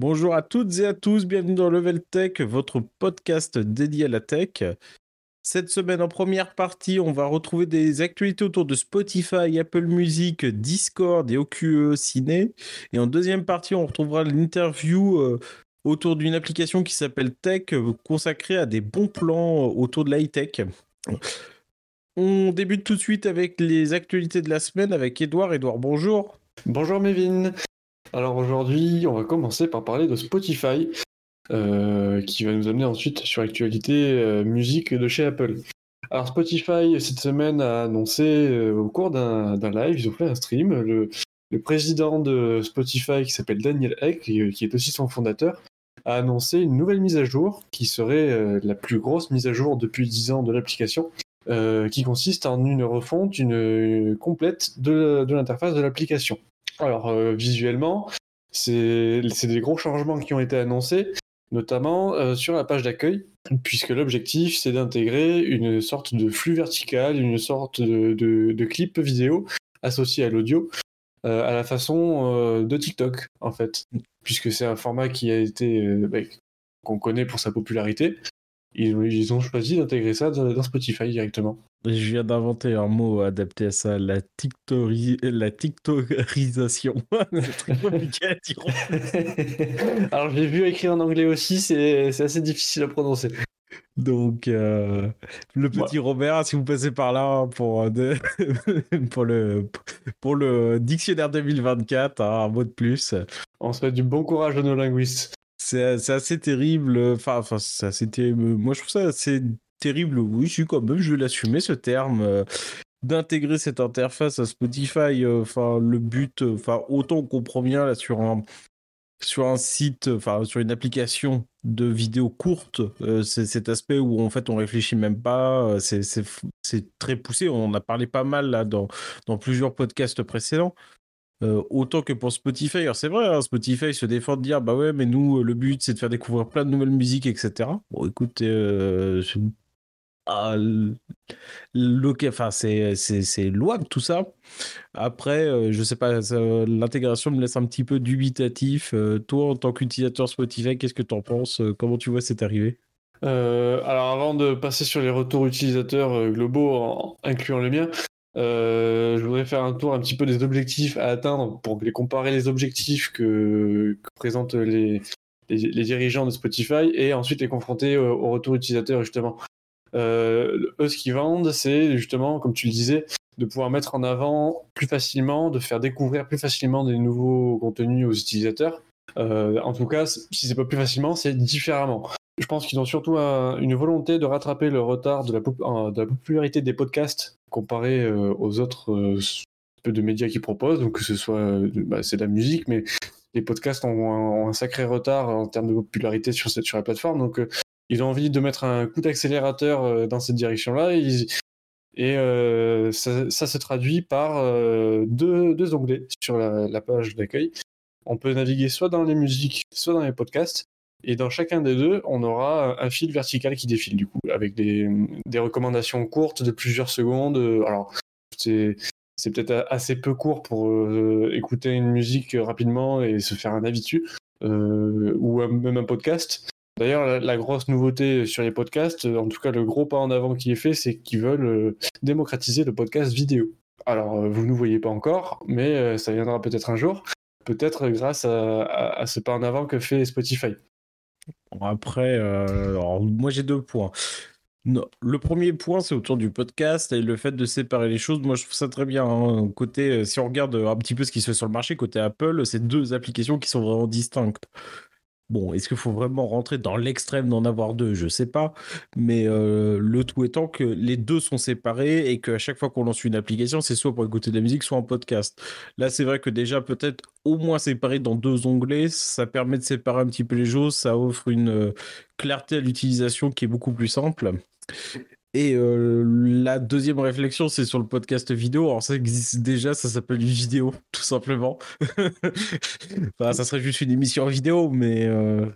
Bonjour à toutes et à tous, bienvenue dans Level Tech, votre podcast dédié à la tech. Cette semaine, en première partie, on va retrouver des actualités autour de Spotify, Apple Music, Discord et OQE Ciné. Et en deuxième partie, on retrouvera l'interview euh, autour d'une application qui s'appelle Tech, euh, consacrée à des bons plans autour de l'high-tech. On débute tout de suite avec les actualités de la semaine avec Edouard. Edouard, bonjour. Bonjour Mévin. Alors aujourd'hui, on va commencer par parler de Spotify, euh, qui va nous amener ensuite sur l'actualité euh, musique de chez Apple. Alors Spotify, cette semaine, a annoncé euh, au cours d'un live, ils ont fait un stream, le, président de Spotify, qui s'appelle Daniel Eck, qui, est aussi son fondateur, a annoncé une nouvelle mise à jour, qui serait la plus grosse mise à jour depuis 10 ans de l'application, qui consiste en une refonte une, complète de l'interface de l'application. Alors, euh, visuellement, c'est des gros changements qui ont été annoncés, notamment euh, sur la page d'accueil, puisque l'objectif, c'est d'intégrer une sorte de flux vertical, une sorte de, clip vidéo associé à l'audio, euh, à la façon de TikTok, en fait, puisque c'est un format qui a été, bah, qu'on connaît pour sa popularité. Ils, ont choisi d'intégrer ça dans Spotify directement. Je viens d'inventer un mot adapté à ça, la, tictori... la tictorisation. c'est très compliqué à dire. Alors j'ai vu écrit en anglais aussi, c'est assez difficile à prononcer. Donc, euh, le petit Robert, si vous passez par là pour, euh, pour, le, pour le dictionnaire 2024, hein, un mot de plus. On souhaite du bon courage à nos linguistes. C'est assez terrible. Enfin, enfin c'est assez terrible. Moi, je trouve ça assez terrible, oui, je suis quand même, je vais l'assumer ce terme. Euh, d'intégrer cette interface à Spotify, euh, enfin le but, euh, enfin autant on comprend bien là sur un sur un site, enfin sur une application de vidéo courte, c'est cet aspect où en fait on réfléchit même pas, c'est très poussé. On en a parlé pas mal là dans dans plusieurs podcasts précédents. autant que pour Spotify. Alors c'est vrai, hein, Spotify se défend de dire bah ouais, mais nous le but c'est de faire découvrir plein de nouvelles musiques, etc. Bon, écoute, enfin, c'est, louable tout ça. Après, euh, je sais pas, l'intégration me laisse un petit peu dubitatif. Euh, toi, en tant qu'utilisateur Spotify, qu'est-ce que tu en penses? Euh, Comment tu vois cette arrivée? Alors, avant de passer sur les retours utilisateurs globaux, incluant le mien, je voudrais faire un tour un petit peu des objectifs à atteindre pour les comparer les objectifs que, présentent les, les, dirigeants de Spotify et ensuite les confronter au, au retour utilisateur justement. Euh, eux, ce qu'ils vendent, c'est justement, comme tu le disais, de pouvoir mettre en avant plus facilement, de faire découvrir plus facilement des nouveaux contenus aux utilisateurs. Euh, en tout cas, si c'est pas plus facilement, c'est différemment. Je pense qu'ils ont surtout une volonté de rattraper le retard de la, popularité des podcasts comparé euh, aux autres peu de médias qu'ils proposent. Donc que ce soit, bah, c'est de la musique, mais les podcasts ont un, sacré retard en termes de popularité sur, sur la plateforme. Donc ils ont envie de mettre un coup d'accélérateur euh, dans cette direction-là. Et, euh, ça, se traduit par euh, deux, onglets sur la, page d'accueil. On peut naviguer soit dans les musiques, soit dans les podcasts. Et dans chacun des deux, on aura un fil vertical qui défile, du coup, avec des, recommandations courtes de plusieurs secondes. Alors, c'est, peut-être assez peu court pour écouter une musique rapidement et se faire un habitu, ou même un podcast. D'ailleurs, la, grosse nouveauté sur les podcasts, en tout cas le gros pas en avant qui est fait, c'est qu'ils veulent euh, démocratiser le podcast vidéo. Alors, euh, vous ne nous voyez pas encore, mais euh, ça viendra peut-être un jour, peut-être grâce à, ce pas en avant que fait Spotify. Après, moi j'ai deux points. le premier point, c'est autour du podcast et le fait de séparer les choses. Moi, je trouve ça très bien. Hein. Côté, si on regarde un petit peu ce qui se fait sur le marché, côté Apple, c'est deux applications qui sont vraiment distinctes. Bon, est-ce qu'il faut vraiment rentrer dans l'extrême d'en avoir deux? Je sais pas. Mais euh, le tout étant que les deux sont séparés et qu'à chaque fois qu'on lance une application, c'est soit pour écouter de la musique, soit en podcast. Là, c'est vrai que déjà, peut-être au moins séparé dans deux onglets, ça permet de séparer un petit peu les choses. Ça offre une euh, clarté à l'utilisation qui est beaucoup plus simple. Et euh, la deuxième réflexion, c'est sur le podcast vidéo. Alors ça existe déjà, ça s'appelle une vidéo, tout simplement. enfin, ça serait juste une émission vidéo, mais euh,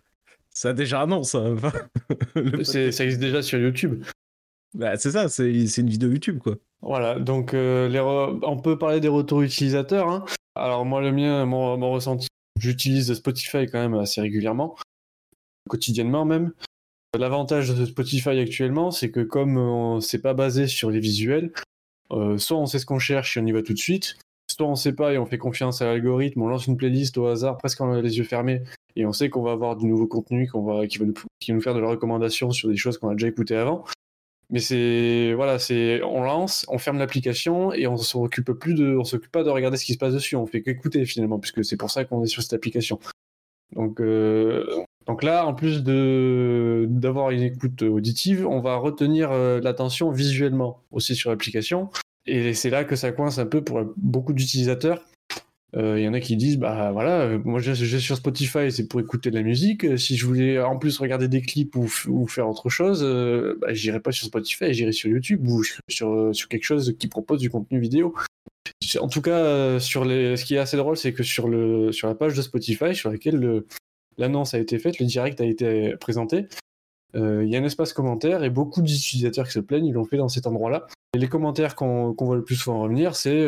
ça a déjà un nom, ça. ça existe déjà sur YouTube. Bah, c'est ça, c'est une vidéo YouTube, quoi. Voilà, donc euh, les on peut parler des retours utilisateurs. Hein. Alors moi, le mien, mon, ressenti j'utilise Spotify quand même assez régulièrement, quotidiennement même. L'avantage de Spotify actuellement, c'est que comme c'est pas basé sur les visuels, soit on sait ce qu'on cherche et on y va tout de suite, soit on sait pas et on fait confiance à l'algorithme, on lance une playlist au hasard, presque en les yeux fermés, et on sait qu'on va avoir du nouveau contenu, qu'on va, qui va nous, qui nous faire de la recommandation sur des choses qu'on a déjà écoutées avant. Mais c'est voilà, c'est on lance, on ferme l'application et on s'occupe plus de, on s'occupe pas de regarder ce qui se passe dessus. On fait qu'écouter finalement, puisque c'est pour ça qu'on est sur cette application. Donc euh, donc là, en plus d'avoir une écoute auditive, on va retenir euh, l'attention visuellement aussi sur l'application. Et c'est là que ça coince un peu pour beaucoup d'utilisateurs il euh, y en a qui disent bah voilà, euh, moi j'ai sur Spotify, c'est pour écouter de la musique. Euh, si je voulais en plus regarder des clips ou, faire autre chose, bah, j'irai pas sur Spotify, j'irai sur YouTube ou sur, sur quelque chose qui propose du contenu vidéo. En tout cas, sur les, ce qui est assez drôle, c'est que sur, le, sur la page de Spotify, sur laquelle l'annonce a été faite, le direct a été présenté, il y a un espace commentaire et beaucoup d'utilisateurs qui se plaignent, ils l'ont fait dans cet endroit-là. Et les commentaires qu'on voit le plus souvent revenir, c'est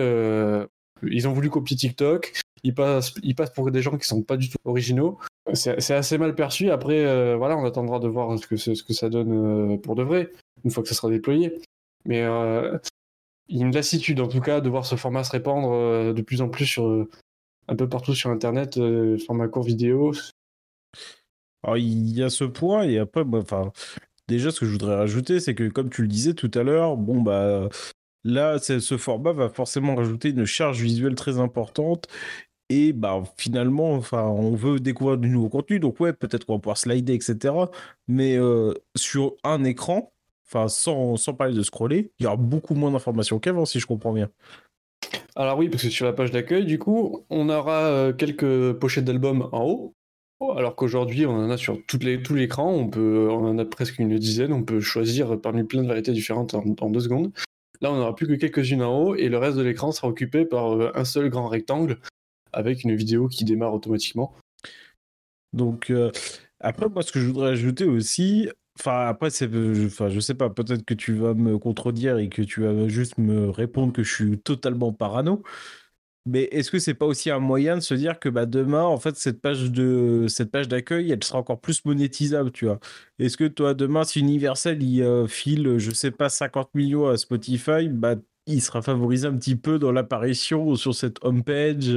ils ont voulu copier TikTok. Ils passent, ils passent pour des gens qui sont pas du tout originaux. C'est assez mal perçu. Après, euh, voilà, on attendra de voir ce que, ça donne euh, pour de vrai, une fois que ça sera déployé. Mais euh, il y a une lassitude, en tout cas, de voir ce format se répandre de plus en plus sur, un peu partout sur Internet, format court vidéo. Alors, il y a ce point, et après, déjà, ce que je voudrais rajouter, c'est que, comme tu le disais tout à l'heure, bon, bah, Là, ce format va forcément rajouter une charge visuelle très importante. Et bah, finalement, enfin, on veut découvrir du nouveau contenu. Donc, ouais, peut-être qu'on va pouvoir slider, etc. Mais euh, sur un écran, enfin, sans, sans parler de scroller, il y aura beaucoup moins d'informations qu'avant, si je comprends bien. Alors oui, parce que sur la page d'accueil, du coup, on aura euh, quelques pochettes d'albums en haut, alors qu'aujourd'hui, on en a sur toutes les, tout l'écran, on, on en a presque une dizaine, on peut choisir parmi plein de variétés différentes en deux secondes. Là, on n'aura plus que quelques-unes en haut et le reste de l'écran sera occupé par euh, un seul grand rectangle avec une vidéo qui démarre automatiquement. Donc, euh, après, moi, ce que je voudrais ajouter aussi, enfin, après, c'est, enfin, je sais pas, peut-être que tu vas me contredire et que tu vas juste me répondre que je suis totalement parano. Mais est-ce que c'est pas aussi un moyen de se dire que bah, demain, en fait, cette page de cette page d'accueil, elle sera encore plus monétisable, tu vois? Est-ce que toi, demain, si Universal il euh, file, je sais pas, 50 millions à Spotify, bah il sera favorisé un petit peu dans l'apparition sur cette homepage.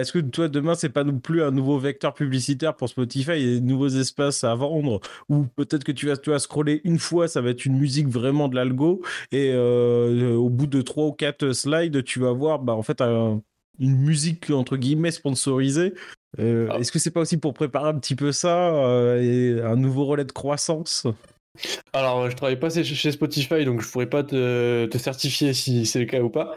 Est-ce que toi, demain, c'est pas non plus un nouveau vecteur publicitaire pour Spotify et des nouveaux espaces à vendre? Ou peut-être que tu vas, tu vas scroller une fois, ça va être une musique vraiment de l'algo, et euh, au bout de trois ou quatre slides, tu vas voir bah, en fait une musique entre guillemets sponsorisée. Euh, ah. Est-ce que c'est pas aussi pour préparer un petit peu ça euh, et un nouveau relais de croissance? Alors, je travaille pas chez Spotify, donc je pourrais pas te certifier si c'est le cas ou pas.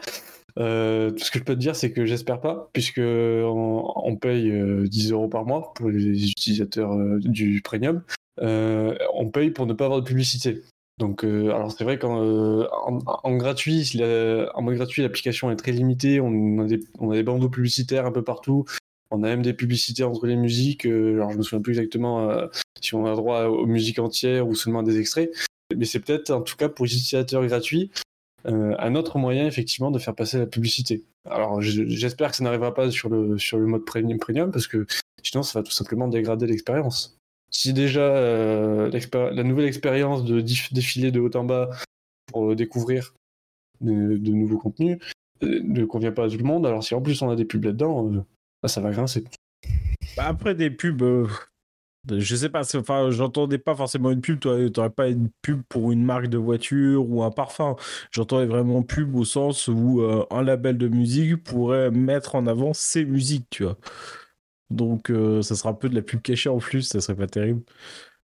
Euh, tout ce que je peux te dire, c'est que j'espère pas, puisque on, paye 10 euh, euros par mois pour les utilisateurs euh, du premium. on paye pour ne pas avoir de publicité. Donc, alors c'est vrai qu'en en, gratuit, en mode gratuit, l'application est très limitée. On a, des, on a bandeaux publicitaires un peu partout. On a même des publicités entre les musiques. alors, je me souviens plus exactement si on a droit aux musiques entières ou seulement des extraits. Mais c'est peut-être, en tout cas, pour les utilisateurs gratuits, euh, un autre moyen effectivement de faire passer la publicité. Alors j'espère que ça n'arrivera pas sur le, sur le mode premium, premium parce que sinon ça va tout simplement dégrader l'expérience. Si déjà euh, la nouvelle expérience de défiler de haut en bas pour découvrir de, nouveaux contenus euh, ne convient pas à tout le monde, alors si en plus on a des pubs là-dedans, bah, ça va grincer. Bah, après des pubs, je sais pas, enfin, j'entendais pas forcément une pub, tu n'aurais pas une pub pour une marque de voiture ou un parfum. J'entendais vraiment pub au sens où euh, un label de musique pourrait mettre en avant ses musiques, tu vois. Donc, euh, ça sera un peu de la pub cachée en plus, ça serait pas terrible.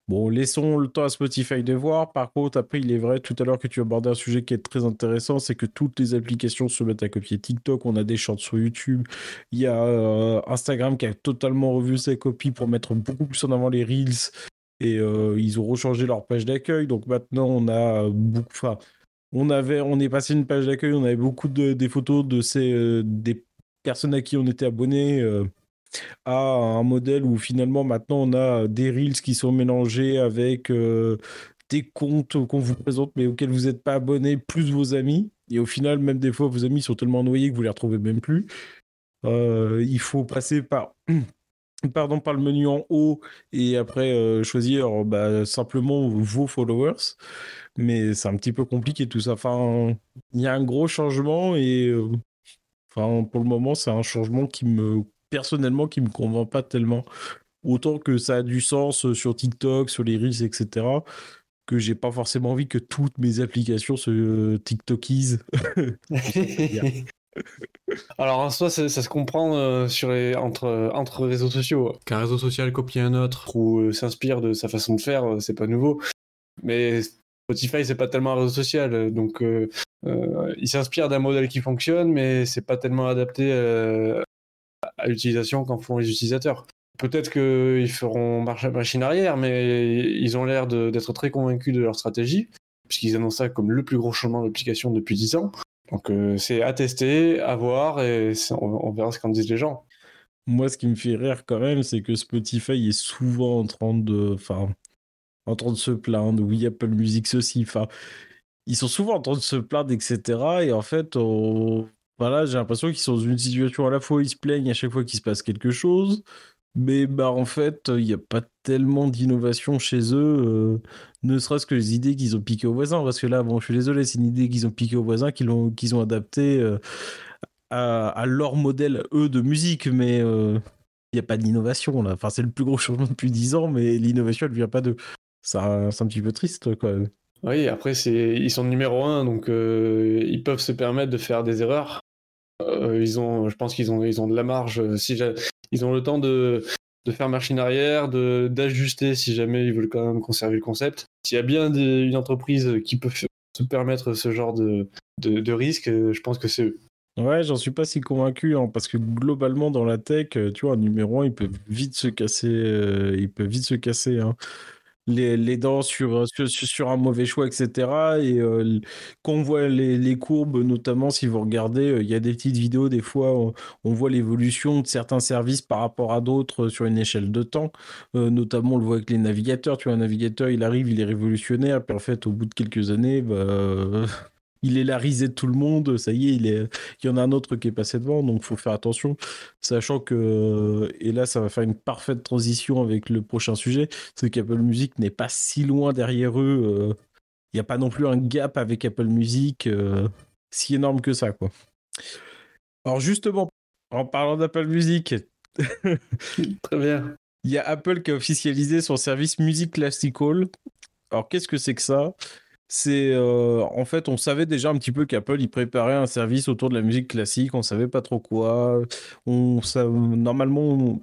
Bon, laissons le temps à Spotify de voir. Par contre, après, il est vrai tout à l'heure que tu abordais un sujet qui est très intéressant, c'est que toutes les applications se mettent à copier TikTok. On a des shorts sur YouTube. Il y a euh, Instagram qui a totalement revu ses copies pour mettre beaucoup plus en avant les Reels. Et euh, ils ont rechangé leur page d'accueil. Donc maintenant, on a beaucoup. Enfin, on avait, on est passé une page d'accueil. On avait beaucoup de des photos de ces euh, des personnes à qui on était abonné à un modèle où finalement maintenant on a des reels qui sont mélangés avec euh, des comptes qu'on vous présente mais auxquels vous n'êtes pas abonné, plus vos amis. Et au final, même des fois, vos amis sont tellement noyés que vous les retrouvez même plus. il faut passer par pardon, par le menu en haut et après choisir bah, simplement vos followers. Mais c'est un petit peu compliqué tout ça. Il y a un gros changement et enfin, pour le moment, c'est un changement qui me, personnellement, qui me convainc pas tellement. Autant que ça a du sens sur TikTok, sur les Reels, etc que j'ai pas forcément envie que toutes mes applications se TikTokisent. Alors en soi, ça, se comprend euh, sur les, entre, entre réseaux sociaux. Qu'un réseau social copie un autre ou euh, s'inspire de sa façon de faire, euh, c'est pas nouveau. Mais Spotify, c'est pas tellement un réseau social. Donc il s'inspire d'un modèle qui fonctionne, mais c'est pas tellement adapté à l'utilisation qu'en font les utilisateurs. Peut-être qu'ils feront marche machine arrière, mais ils ont l'air d'être très convaincus de leur stratégie, puisqu'ils annoncent ça comme le plus gros changement d'application depuis 10 ans. Donc euh, c'est à tester, à voir, et on, verra ce qu'en disent les gens. Moi, ce qui me fait rire quand même, c'est que Spotify est souvent en train de, enfin, en train de se plaindre. Oui, Apple Music ceci. Enfin, ils sont souvent en train de se plaindre, etc. Et en fait, voilà, j'ai l'impression qu'ils sont dans une situation à la fois ils se plaignent à chaque fois qu'il se passe quelque chose, mais bah en fait, il n'y a pas tellement d'innovation chez eux, euh, ne serait-ce que les idées qu'ils ont piquées aux voisins. Parce que là, bon, je suis désolé, c'est une idée qu'ils ont piquée aux voisins, qu'ils ont, qu'ils ont adaptée euh, à, leur modèle, eux, de musique. Mais euh, il n'y a pas d'innovation là. Enfin, c'est le plus gros changement depuis 10 ans, mais l'innovation, elle ne vient pas de. C'est un, un, petit peu triste, quoi. Oui, après, c'est... ils sont numéro un, donc ils peuvent se permettre de faire des erreurs. Ils ont, je pense qu'ils ont, ils ont de la marge. Si, ils ont le temps de, de faire machine arrière, de, d'ajuster si jamais ils veulent quand même conserver le concept. S'il y a bien une entreprise qui peut se permettre ce genre de, de, risque, je pense que c'est eux. Ouais, j'en suis pas si convaincu, hein, parce que globalement dans la tech, tu vois, un numéro 1, il peut vite se casser, euh, il peut vite se casser. Hein les, les dents sur, euh, sur, sur, un mauvais choix, etc. Et euh, voit les, les, courbes, notamment si vous regardez, euh, il y a des petites vidéos, des fois, on, voit l'évolution de certains services par rapport à d'autres sur une échelle de temps. notamment, on le voit avec les navigateurs. Tu vois, un navigateur, il arrive, il est révolutionnaire, puis en fait, au bout de quelques années, bah, il est la risée de tout le monde, ça y est, il, est, il y en a un autre qui est passé devant, donc il faut faire attention, sachant que, et là ça va faire une parfaite transition avec le prochain sujet, c'est qu'Apple Music n'est pas si loin derrière eux, euh, il n'y a pas non plus un gap avec Apple Music euh, si énorme que ça, quoi. Alors justement, en parlant d'Apple Music, très bien. Il y a Apple qui a officialisé son service Music Classical. Alors qu'est-ce que c'est que ça? C'est euh, en fait, on savait déjà un petit peu qu'Apple il préparait un service autour de la musique classique. On savait pas trop quoi. On, normalement,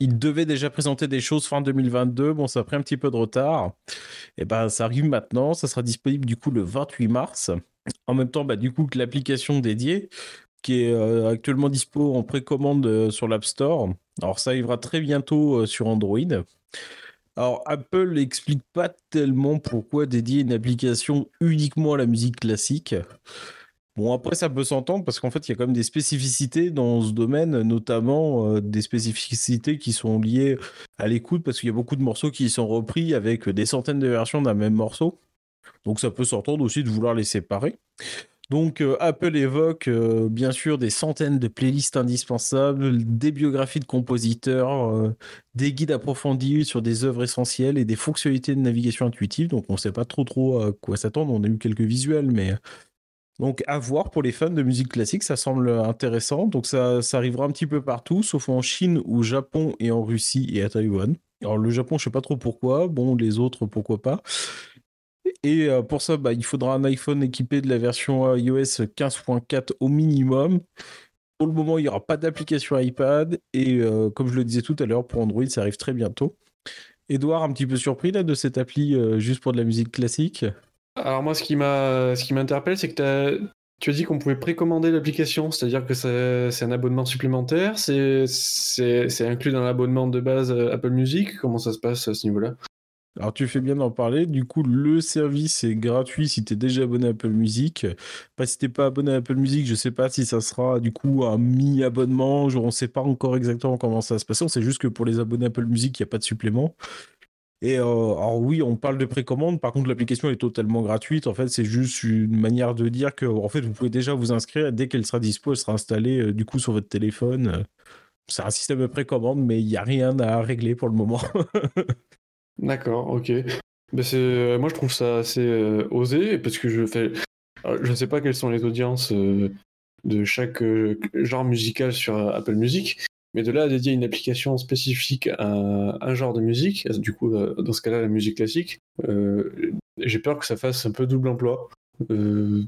il devait déjà présenter des choses fin 2022. Bon, ça a pris un petit peu de retard. Et ben, ça arrive maintenant. Ça sera disponible du coup le 28 mars. En même temps, bah, du coup, que l'application dédiée qui est euh, actuellement dispo en précommande euh, sur l'App Store. Alors, ça arrivera très bientôt sur Android. Alors, Apple n'explique pas tellement pourquoi dédier une application uniquement à la musique classique. Bon, après, ça peut s'entendre parce qu'en fait, il y a quand même des spécificités dans ce domaine, notamment euh, des spécificités qui sont liées à l'écoute parce qu'il y a beaucoup de morceaux qui sont repris avec des centaines de versions d'un même morceau. Donc, ça peut s'entendre aussi de vouloir les séparer. Donc euh, Apple évoque euh, bien sûr des centaines de playlists indispensables, des biographies de compositeurs, euh, des guides approfondis sur des œuvres essentielles et des fonctionnalités de navigation intuitive. Donc on ne sait pas trop trop à quoi s'attendre. On a eu quelques visuels, mais donc à voir pour les fans de musique classique, ça semble intéressant. Donc ça, ça arrivera un petit peu partout, sauf en Chine, au Japon et en Russie et à Taïwan. Alors le Japon, je sais pas trop pourquoi. Bon, les autres, pourquoi pas. Et euh, pour ça, bah, il faudra un iPhone équipé de la version iOS 15.4 au minimum. Pour le moment, il n'y aura pas d'application iPad. Et euh, comme je le disais tout à l'heure, pour Android, ça arrive très bientôt. Edouard, un petit peu surpris là, de cette appli euh, juste pour de la musique classique? Alors moi, ce qui m'interpelle, c'est que tu as dit qu'on pouvait précommander l'application, c'est-à-dire que c'est un abonnement supplémentaire, c'est inclus dans l'abonnement de base Apple Music. Comment ça se passe à ce niveau-là? Alors tu fais bien d'en parler. Du coup, le service est gratuit si tu es déjà abonné à Apple Music. Pas si t'es pas abonné à Apple Music, je sais pas si ça sera du coup un mi-abonnement. On ne sait pas encore exactement comment ça va se passer. On sait juste que pour les abonnés à Apple Music, il n'y a pas de supplément. Et alors oui, on parle de précommande. Par contre, l'application est totalement gratuite. En fait, c'est juste une manière de dire que, en fait, vous pouvez déjà vous inscrire. Dès qu'elle sera dispo, elle sera installée du coup sur votre téléphone. C'est un système de précommande, mais il n'y a rien à régler pour le moment. D'accord, ok. Ben c'est, moi, je trouve ça assez osé parce que je fais. Je ne sais pas quelles sont les audiences de chaque genre musical sur Apple Music, mais de là à dédier une application spécifique à un genre de musique, du coup, euh, dans ce cas-là, la musique classique, euh, j'ai peur que ça fasse un peu double emploi. Euh,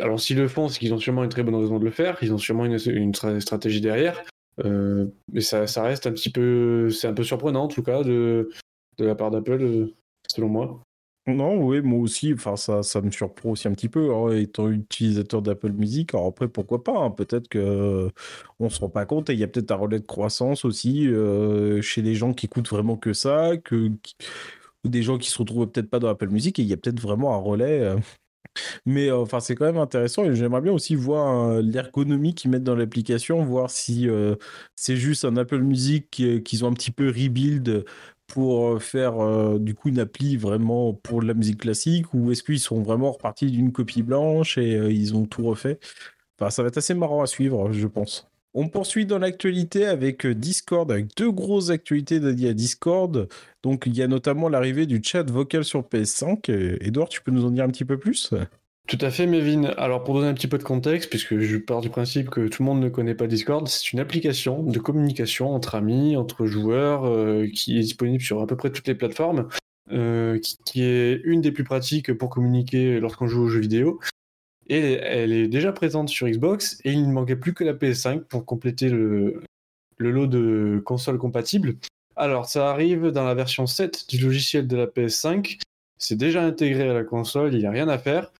alors, s'ils le font, c'est qu'ils ont sûrement une très bonne raison de le faire, ils ont sûrement une, stratégie derrière, mais ça, reste un petit peu. C'est un peu surprenant, en tout cas, de, de la part d'Apple, selon moi. Non, oui, moi aussi, enfin, ça, ça me surprend aussi un petit peu, hein, étant utilisateur d'Apple Music. Alors après, pourquoi pas, hein, peut-être que euh, on se rend pas compte et il y a peut-être un relais de croissance aussi euh, chez les gens qui écoutent vraiment que ça, que, des gens qui se retrouvent peut-être pas dans Apple Music et il y a peut-être vraiment un relais. Euh. Mais enfin, c'est quand même intéressant et j'aimerais bien aussi voir l'ergonomie qu'ils mettent dans l'application, voir si c'est juste un Apple Music qu'ils ont un petit peu rebuild pour euh, faire euh, du coup une appli vraiment pour la musique classique ou est-ce qu'ils sont vraiment repartis d'une copie blanche et euh, ils ont tout refait? Enfin, ça va être assez marrant à suivre, je pense. On poursuit dans l'actualité avec Discord, avec deux grosses actualités dédiées à Discord. Donc, il y a notamment l'arrivée du chat vocal sur PS5. Edouard, tu peux nous en dire un petit peu plus? Tout à fait, Mévin. Alors, pour donner un petit peu de contexte, puisque je pars du principe que tout le monde ne connaît pas Discord, c'est une application de communication entre amis, entre joueurs, euh, qui est disponible sur à peu près toutes les plateformes, euh, qui, est une des plus pratiques pour communiquer lorsqu'on joue aux jeux vidéo. Et elle est déjà présente sur Xbox, et il ne manquait plus que la PS5 pour compléter le, le lot de consoles compatibles. Alors, ça arrive dans la version 7 du logiciel de la PS5. C'est déjà intégré à la console, il n'y a rien à faire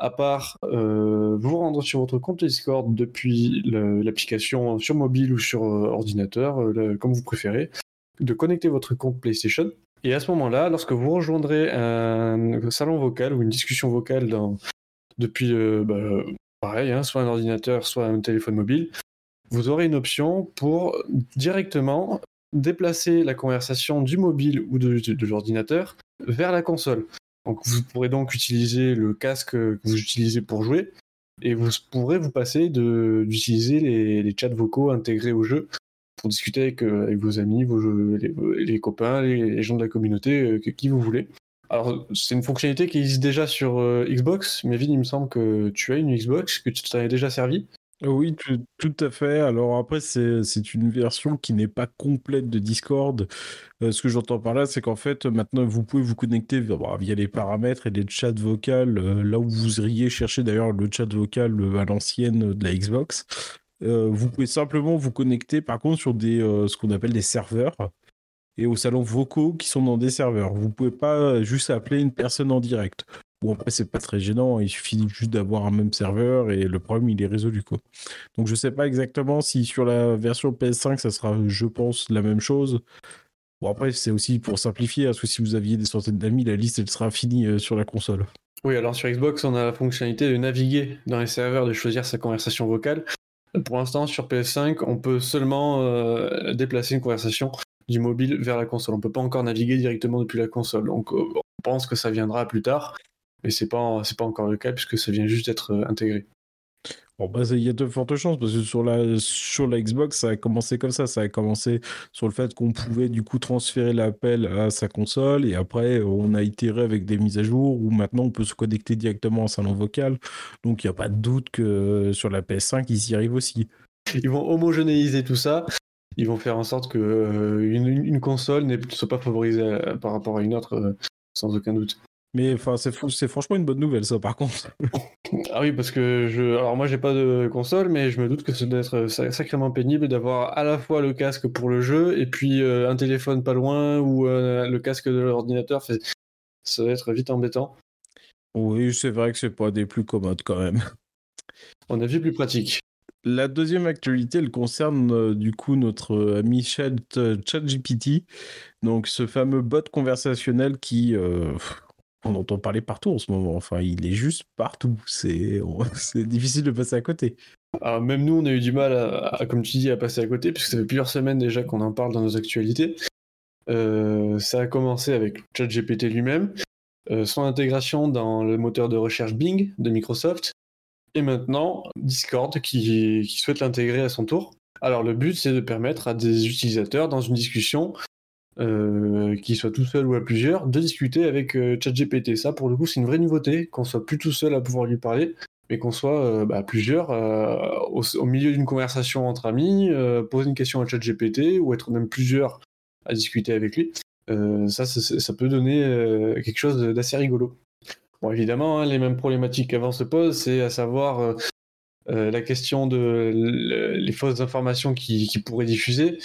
à part euh, vous rendre sur votre compte Discord depuis l'application sur mobile ou sur euh, ordinateur, euh, comme vous préférez, de connecter votre compte PlayStation. Et à ce moment-là, lorsque vous rejoindrez un salon vocal ou une discussion vocale depuis, bah, pareil, hein, soit un ordinateur, soit un téléphone mobile, vous aurez une option pour directement déplacer la conversation du mobile ou de l'ordinateur vers la console. Donc vous pourrez donc utiliser le casque que vous utilisez pour jouer et vous pourrez vous passer d'utiliser les, chats vocaux intégrés au jeu pour discuter avec, euh, vos amis, vos, les, copains, les, gens de la communauté, euh, qui vous voulez. Alors c'est une fonctionnalité qui existe déjà sur euh, Xbox, mais Vin, il me semble que tu as une Xbox, que tu t'en as déjà servi. Oui, tout, à fait. Alors après, c'est une version qui n'est pas complète de Discord. Euh, ce que j'entends par là, c'est qu'en fait, maintenant, vous pouvez vous connecter via, les paramètres et les chats vocaux, euh, là où vous iriez chercher d'ailleurs le chat vocal euh, à l'ancienne de la Xbox. vous pouvez simplement vous connecter, par contre, sur des, ce qu'on appelle des serveurs et aux salons vocaux qui sont dans des serveurs. Vous pouvez pas juste appeler une personne en direct. Bon, après, c'est pas très gênant, il suffit juste d'avoir un même serveur et le problème, il est résolu. Quoi. Donc, je sais pas exactement si sur la version PS5, ça sera, je pense, la même chose. Bon, après, c'est aussi pour simplifier, parce que si vous aviez des centaines d'amis, la liste, elle sera finie euh, sur la console. Oui, alors sur Xbox, on a la fonctionnalité de naviguer dans les serveurs, de choisir sa conversation vocale. Pour l'instant, sur PS5, on peut seulement euh, déplacer une conversation du mobile vers la console. On ne peut pas encore naviguer directement depuis la console. Donc, euh, on pense que ça viendra plus tard mais c'est pas c'est pas encore le cas puisque ça vient juste d'être euh, intégré. Bon, bah, il y a de fortes chances parce que sur la, sur la Xbox, ça a commencé comme ça. Ça a commencé sur le fait qu'on pouvait du coup transférer l'appel à sa console et après on a itéré avec des mises à jour où maintenant on peut se connecter directement en salon vocal. Donc il n'y a pas de doute que sur la PS5, ils y arrivent aussi. Ils vont homogénéiser tout ça. Ils vont faire en sorte que euh, une, console ne soit pas favorisée euh, par rapport à une autre, sans aucun doute. Mais enfin, c'est, c'est franchement une bonne nouvelle, ça, par contre. ah oui, parce que je. Alors, moi, j'ai pas de console, mais je me doute que ça doit être sacrément pénible d'avoir à la fois le casque pour le jeu et puis euh, un téléphone pas loin ou euh, le casque de l'ordinateur. Ça doit être vite embêtant. Oui, c'est vrai que c'est pas des plus commodes quand même. On a vu plus pratique. La deuxième actualité, elle concerne euh, du coup notre ami Chat, ChatGPT, donc ce fameux bot conversationnel qui, on entend parler partout en ce moment. Enfin, il est juste partout. C'est difficile de passer à côté. Alors, même nous, on a eu du mal, à, comme tu dis, à passer à côté, puisque ça fait plusieurs semaines déjà qu'on en parle dans nos actualités. ça a commencé avec ChatGPT lui-même, son intégration dans le moteur de recherche Bing de Microsoft, et maintenant Discord qui souhaite l'intégrer à son tour. Alors le but c'est de permettre à des utilisateurs dans une discussion euh, qu'ils soient tout seuls ou à plusieurs, de discuter avec euh, ChatGPT. Ça, pour le coup, c'est une vraie nouveauté, qu'on soit plus tout seul à pouvoir lui parler, mais qu'on soit euh, bah, plusieurs au, milieu d'une conversation entre amis, poser une question à ChatGPT ou être même plusieurs à discuter avec lui. ça, ça, peut donner quelque chose d'assez rigolo. Bon, évidemment, hein, les mêmes problématiques qu'avant se posent, c'est à savoir la question de les fausses informations qui pourraient diffuser.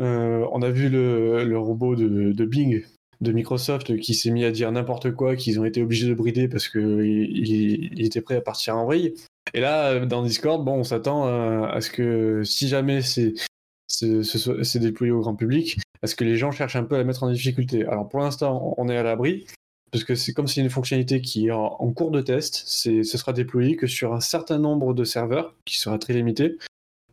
Euh, on a vu le, robot de, Bing de Microsoft qui s'est mis à dire n'importe quoi, qu'ils ont été obligés de brider parce qu'il il, était prêt à partir en vrille. Et là, dans Discord, bon, on s'attend à, ce que si jamais c'est déployé au grand public, à ce que les gens cherchent un peu à la mettre en difficulté. Alors pour l'instant, on est à l'abri, parce que c'est comme c'est une fonctionnalité qui est en, en cours de test, ce sera déployé que sur un certain nombre de serveurs, qui sera très limité,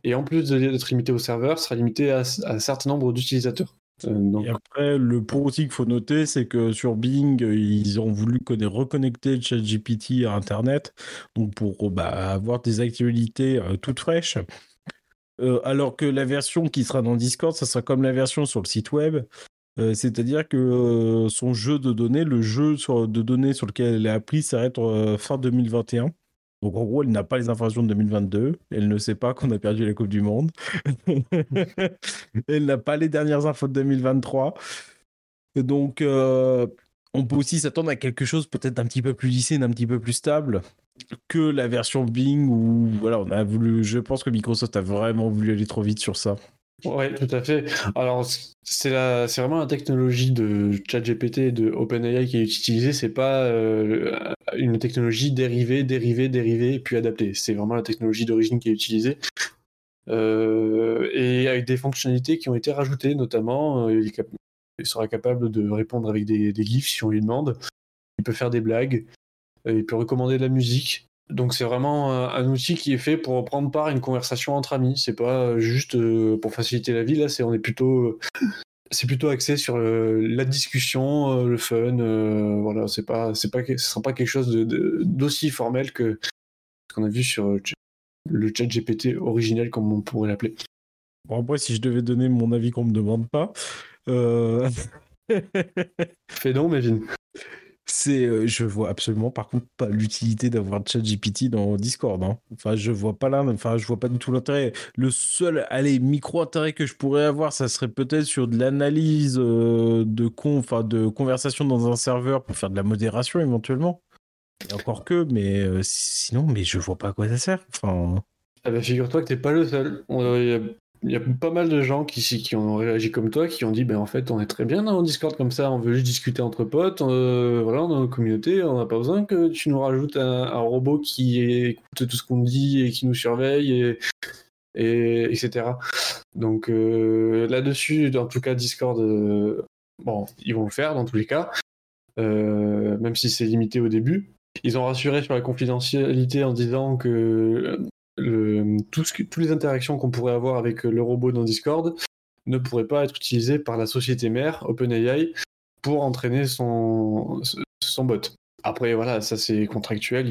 et en plus d'être limité au serveur, sera limité à, un certain nombre d'utilisateurs. Euh, et après, le point aussi qu'il faut noter, c'est que sur Bing, ils ont voulu reconnecter ChatGPT à Internet, donc pour bah, avoir des actualités euh, toutes fraîches. Euh, alors que la version qui sera dans Discord, ça sera comme la version sur le site web. C'est-à-dire que son jeu de données, le jeu de données sur lequel elle est appris, s'arrête fin 2021. Donc en gros, elle n'a pas les informations de 2022. Elle ne sait pas qu'on a perdu la Coupe du Monde. elle n'a pas les dernières infos de 2023. donc euh, on peut aussi s'attendre à quelque chose peut-être d'un petit peu plus lissé, d'un petit peu plus stable que la version Bing où voilà, on a voulu. Je pense que Microsoft a vraiment voulu aller trop vite sur ça. Oui, tout à fait. Alors, c'est vraiment la technologie de ChatGPT et de OpenAI qui est utilisée. C'est pas euh, une technologie dérivée, dérivée, dérivée, puis adaptée. C'est vraiment la technologie d'origine qui est utilisée. Euh, et avec des fonctionnalités qui ont été rajoutées, notamment, euh, il, sera capable de répondre avec des, des, GIFs si on lui demande. Il peut faire des blagues. il peut recommander de la musique. Donc c'est vraiment un, outil qui est fait pour prendre part à une conversation entre amis. C'est pas juste euh, pour faciliter la vie. Là, c'est on est plutôt c'est plutôt axé sur la discussion, euh, le fun. Euh, voilà, c'est pas c'est pas ce sera pas quelque chose d'aussi formel que ce qu'on a vu sur le chat GPT originel comme on pourrait l'appeler. Bon après, si je devais donner mon avis qu'on me demande pas. Fais donc, Mevin. C'est, euh, je vois absolument par contre pas l'utilité d'avoir ChatGPT dans Discord. Hein. Enfin, je vois pas là, enfin, je vois pas du tout l'intérêt. Le seul, micro intérêt que je pourrais avoir, ça serait peut-être sur de l'analyse euh, de con, enfin, de conversation dans un serveur pour faire de la modération éventuellement. Encore que, mais euh, sinon, mais je vois pas à quoi ça sert. Enfin. Ah bah, figure-toi que t'es pas le seul. Pas mal de gens qui, ont réagi comme toi, qui ont dit ben en fait on est très bien dans Discord comme ça, on veut juste discuter entre potes, euh, voilà, dans nos communautés, on n'a pas besoin que tu nous rajoutes un, robot qui écoute tout ce qu'on dit et qui nous surveille et, et etc. Donc euh, là-dessus, en tout cas Discord, euh, bon, ils vont le faire dans tous les cas, même si c'est limité au début. Ils ont rassuré sur la confidentialité en disant que le, toutes les interactions qu'on pourrait avoir avec le robot dans Discord ne pourraient pas être utilisées par la société mère, OpenAI, pour entraîner son, bot. Après, voilà, ça c'est contractuel,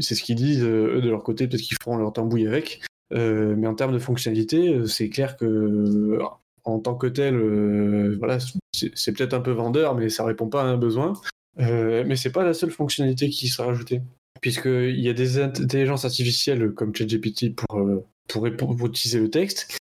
c'est ce qu'ils disent, eux de leur côté, peut-être qu'ils feront leur tambouille avec. Euh, mais en termes de fonctionnalité, c'est clair que en tant que tel, euh, voilà, c'est, peut-être un peu vendeur, mais ça répond pas à un besoin. Euh, mais c'est pas la seule fonctionnalité qui sera ajoutée puisqu'il y a des intelligences artificielles comme ChatGPT pour, euh, pour, utiliser le texte,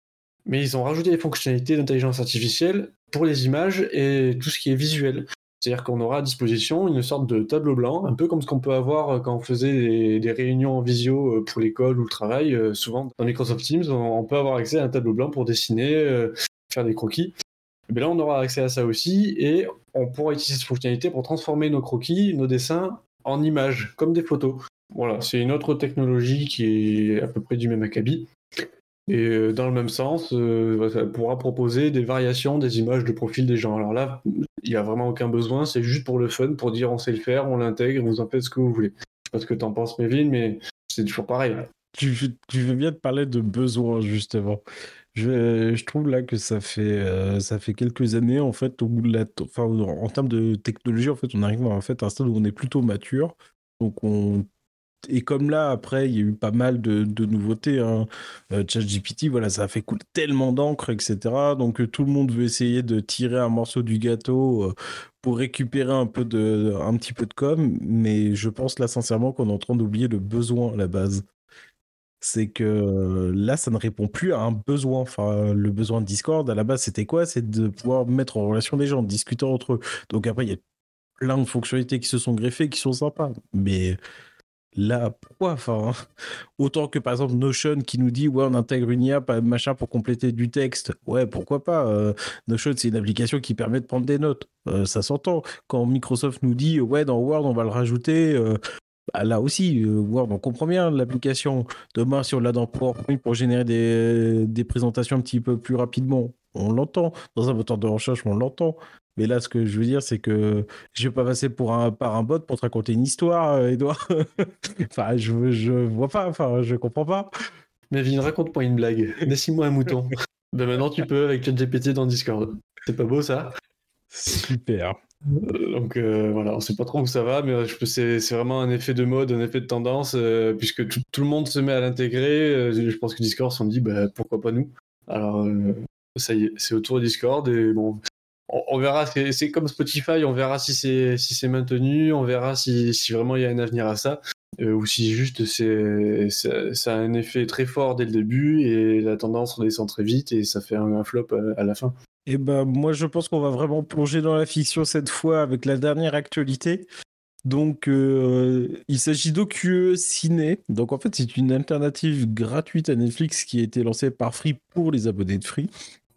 mais ils ont rajouté des fonctionnalités d'intelligence artificielle pour les images et tout ce qui est visuel. C'est-à-dire qu'on aura à disposition une sorte de tableau blanc, un peu comme ce qu'on peut avoir euh, quand on faisait des, réunions en visio euh, pour l'école ou le travail. Souvent, dans Microsoft Teams, on, peut avoir accès à un tableau blanc pour dessiner, faire des croquis. Mais là, on aura accès à ça aussi et on pourra utiliser cette fonctionnalité pour transformer nos croquis, nos dessins en images, comme des photos. Voilà, c'est une autre technologie qui est à peu près du même acabit. Et euh, dans le même sens, euh, ça pourra proposer des variations des images de profil des gens. Alors là, il n'y a vraiment aucun besoin, c'est juste pour le fun, pour dire on sait le faire, on l'intègre, vous en faites ce que vous voulez. Je sais pas ce que t'en penses, Mévin, mais c'est toujours pareil. Tu, tu veux bien te parler de besoin, justement. Je, trouve là que ça fait, euh, ça fait quelques années, en fait, au la, en termes de technologie, en fait, on arrive en fait, à un stade où on est plutôt mature. Donc, on et comme là, après, il y a eu pas mal de, nouveautés. Hein. Euh, ChatGPT, voilà, ça a fait couler tellement d'encre, etc. Donc, euh, tout le monde veut essayer de tirer un morceau du gâteau pour récupérer un, peu de, un petit peu de com. Mais je pense là, sincèrement, qu'on est en train d'oublier le besoin à la base. C'est que là, ça ne répond plus à un besoin. Enfin, le besoin de Discord, à la base, c'était quoi? C'est de pouvoir mettre en relation les gens, discuter entre eux. Donc, après, il y a plein de fonctionnalités qui se sont greffées, qui sont sympas. Mais là, pourquoi? Enfin, Autant que par exemple Notion qui nous dit ouais on intègre une IA machin pour compléter du texte. Ouais pourquoi pas Notion c'est une application qui permet de prendre des notes. Ça s'entend. Quand Microsoft nous dit ouais dans Word on va le rajouter. Bah, là aussi, Word, on comprend bien l'application. Demain, si on l'a dans PowerPoint pour générer des, des présentations un petit peu plus rapidement, on l'entend. Dans un moteur de recherche, on l'entend. Mais là, ce que je veux dire, c'est que je vais pas passer pour un, par un bot pour te raconter une histoire, euh, Edouard. enfin, je, je vois pas, enfin, je comprends pas. Mavine, raconte-moi une blague. Dessine-moi un mouton. ben maintenant, tu peux avec ChatGPT dans Discord. C'est pas beau, ça? Super. Euh, donc euh, voilà, on sait pas trop où ça va, mais c'est vraiment un effet de mode, un effet de tendance, puisque tout, le monde se met à l'intégrer. je pense que Discord s'en dit, bah, pourquoi pas nous? Alors, ça y est, c'est autour de Discord, et bon, on, verra, c'est comme Spotify, on verra si c'est si maintenu, on verra si, vraiment il y a un avenir à ça, euh, ou si juste c'est ça a un effet très fort dès le début et la tendance redescend très vite et ça fait un, flop à, la fin. Et eh ben moi je pense qu'on va vraiment plonger dans la fiction cette fois avec la dernière actualité. Donc, euh, il s'agit d'OQE Ciné. Donc, en fait, c'est une alternative gratuite à Netflix qui a été lancée par Free pour les abonnés de Free.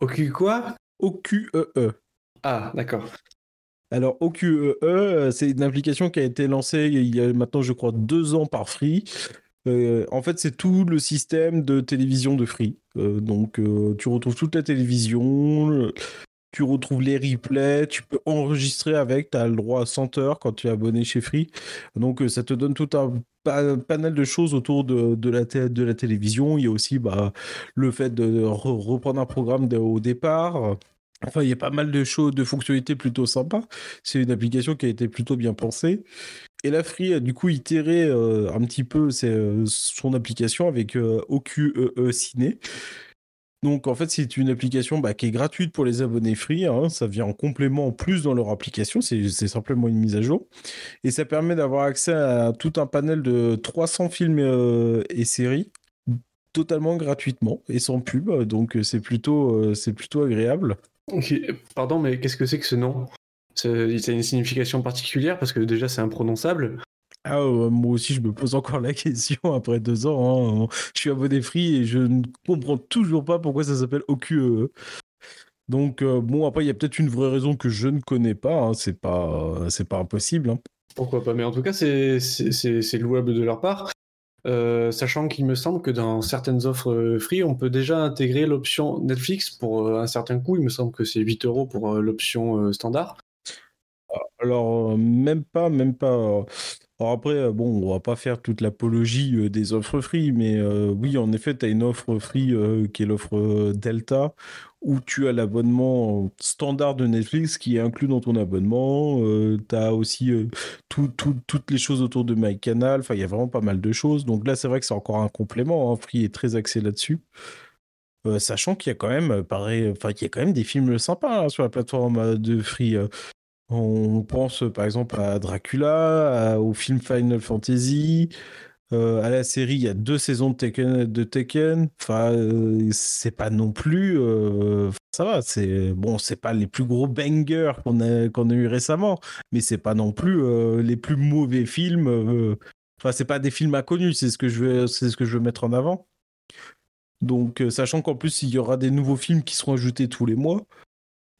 OQE quoi? OQEE. Ah, d'accord. Alors, OQEE, euh, c'est une application qui a été lancée il y a maintenant, je crois, deux ans par Free. Euh, en fait, c'est tout le système de télévision de Free. Euh, donc, tu retrouves toute la télévision, tu retrouves les replays, tu peux enregistrer avec, tu as le droit à 100 heures quand tu es abonné chez Free. Donc, ça te donne tout un panel de choses autour de, la, de la télévision. Il y a aussi bah, le fait de reprendre un programme au départ. Enfin, il y a pas mal de choses, de fonctionnalités plutôt sympas. C'est une application qui a été plutôt bien pensée. Et la Free a du coup itéré euh, un petit peu euh, son application avec euh, OQEE Ciné. Donc en fait, c'est une application bah, qui est gratuite pour les abonnés Free. Hein. Ça vient en complément en plus dans leur application. C'est simplement une mise à jour. Et ça permet d'avoir accès à tout un panel de 300 films et séries totalement gratuitement et sans pub. Donc c'est plutôt, c'est plutôt agréable. Pardon, mais qu'est-ce que c'est que ce nom? Ça a une signification particulière parce que déjà c'est imprononçable. Ah, euh, moi aussi, je me pose encore la question après deux ans. Hein. Je suis abonné free et je ne comprends toujours pas pourquoi ça s'appelle OQE. Donc, euh, bon, après, il y a peut-être une vraie raison que je ne connais pas. Hein. C'est pas, c'est pas impossible. Hein. Pourquoi pas? Mais en tout cas, c'est louable de leur part. Euh, sachant qu'il me semble que dans certaines offres free, on peut déjà intégrer l'option Netflix pour un certain coût. Il me semble que c'est 8 euros pour l'option standard. Alors, même pas, même pas. Alors après, bon, on va pas faire toute l'apologie des offres free, mais oui, en effet, tu as une offre free qui est l'offre Delta, où tu as l'abonnement standard de Netflix qui est inclus dans ton abonnement. Euh, tu as aussi euh, toutes les choses autour de MyCanal. Enfin, il y a vraiment pas mal de choses. Donc là, c'est vrai que c'est encore un complément. Hein. Free est très axé là-dessus. Euh, sachant qu'il y a quand même, pareil, enfin, il y a quand même des films sympas hein, sur la plateforme de Free. On pense par exemple à Dracula, au film Final Fantasy, euh, à la série, il y a deux saisons de Tekken. Enfin, euh, c'est pas non plus. Euh, ça va, c'est bon, c'est pas les plus gros bangers qu'on a, qu'on a eu récemment, mais c'est pas non plus les plus mauvais films. Enfin, c'est pas des films inconnus, c'est ce c'est ce que je veux mettre en avant. Donc, sachant qu'en plus, il y aura des nouveaux films qui seront ajoutés tous les mois.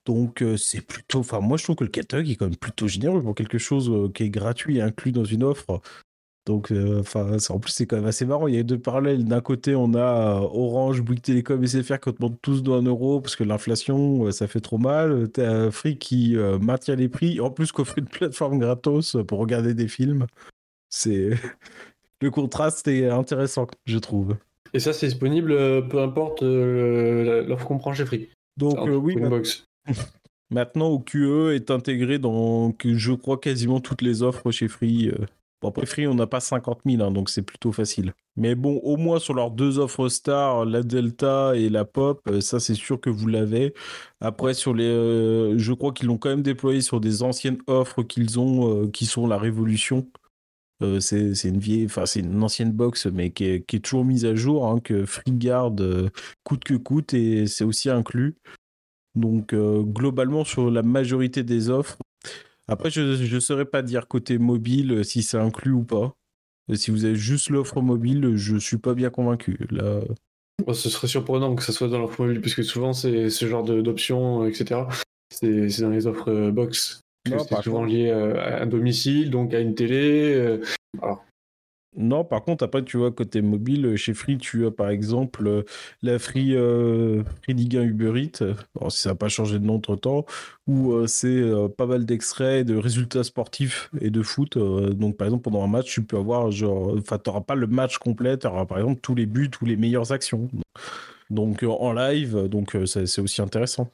Donc, c'est plutôt. Enfin, moi, je trouve que le catalogue est quand même plutôt généreux pour quelque chose qui est gratuit et inclus dans une offre. Donc, euh, enfin, en plus, c'est quand même assez marrant. Il y a deux parallèles. D'un côté, on a euh, Orange, Bouygues Télécom et SFR qui augmentent tous 1 euro parce que l'inflation, euh, ça fait trop mal. T'as Free qui maintient les prix. En plus, qu'offre une plateforme gratos pour regarder des films. C'est. Le contraste est intéressant, je trouve. Et ça, c'est disponible peu importe l'offre qu'on prend chez Free. Donc oui. maintenant OQE est intégré dans, je crois, quasiment toutes les offres chez Free. Bon, après Free, on n'a pas 50 000, hein, donc c'est plutôt facile. Mais bon, au moins sur leurs deux offres stars, la Delta et la Pop, euh, ça c'est sûr que vous l'avez. Après, sur les, euh, je crois qu'ils l'ont quand même déployé sur des anciennes offres qu'ils ont, euh, qui sont la Révolution. c'est une vieille, enfin c'est une ancienne box, mais qui est, toujours mise à jour, hein, que Free garde coûte que coûte, et c'est aussi inclus. Donc globalement, sur la majorité des offres, après, je ne saurais pas dire côté mobile euh, si c'est inclus ou pas. Euh, si vous avez juste l'offre mobile, je suis pas bien convaincu. Là... ce serait surprenant que ça soit dans l'offre mobile, puisque souvent c'est ce genre d'options, euh, etc. C'est dans les offres box. C'est souvent lié à un domicile, donc à une télé. Alors, non, par contre, après, tu vois, côté mobile, euh, chez Free, tu as par exemple euh, la Free, euh, Free Ligue 1 Uber Eats, bon, si ça n'a pas changé de nom entre temps, où c'est pas mal d'extraits de résultats sportifs et de foot. donc, par exemple, pendant un match, tu peux avoir, genre, enfin, tu n'auras pas le match complet, tu auras par exemple tous les buts, tous les meilleures actions. Donc, en live, donc c'est aussi intéressant.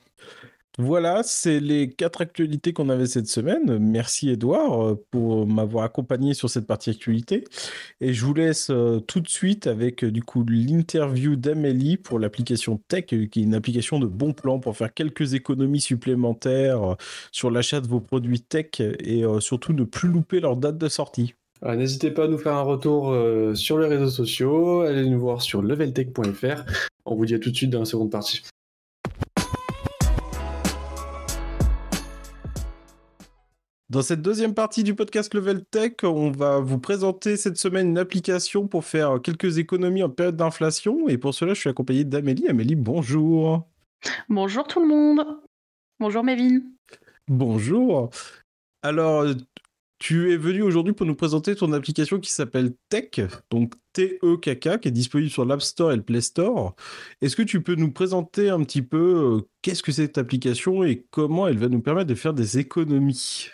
Voilà, c'est les quatre actualités qu'on avait cette semaine. Merci Edouard euh, pour m'avoir accompagné sur cette partie actualité. Et je vous laisse euh, tout de suite avec euh, du coup l'interview d'Amélie pour l'application Tech, qui est une application de bon plan pour faire quelques économies supplémentaires sur l'achat de vos produits tech et surtout ne plus louper leur date de sortie. N'hésitez pas à nous faire un retour sur les réseaux sociaux, allez nous voir sur leveltech.fr. On vous dit à tout de suite dans la seconde partie. Dans cette deuxième partie du podcast Level Tech, on va vous présenter cette semaine une application pour faire quelques économies en période d'inflation. Et pour cela, je suis accompagné d'Amélie. Amélie, bonjour. Bonjour tout le monde. Bonjour Mévin. Bonjour. Alors, tu es venu aujourd'hui pour nous présenter ton application qui s'appelle Tech, donc T-E-K-K, qui est disponible sur l'App Store et le Play Store. Est-ce que tu peux nous présenter un petit peu euh, qu'est-ce que c'est cette application et comment elle va nous permettre de faire des économies?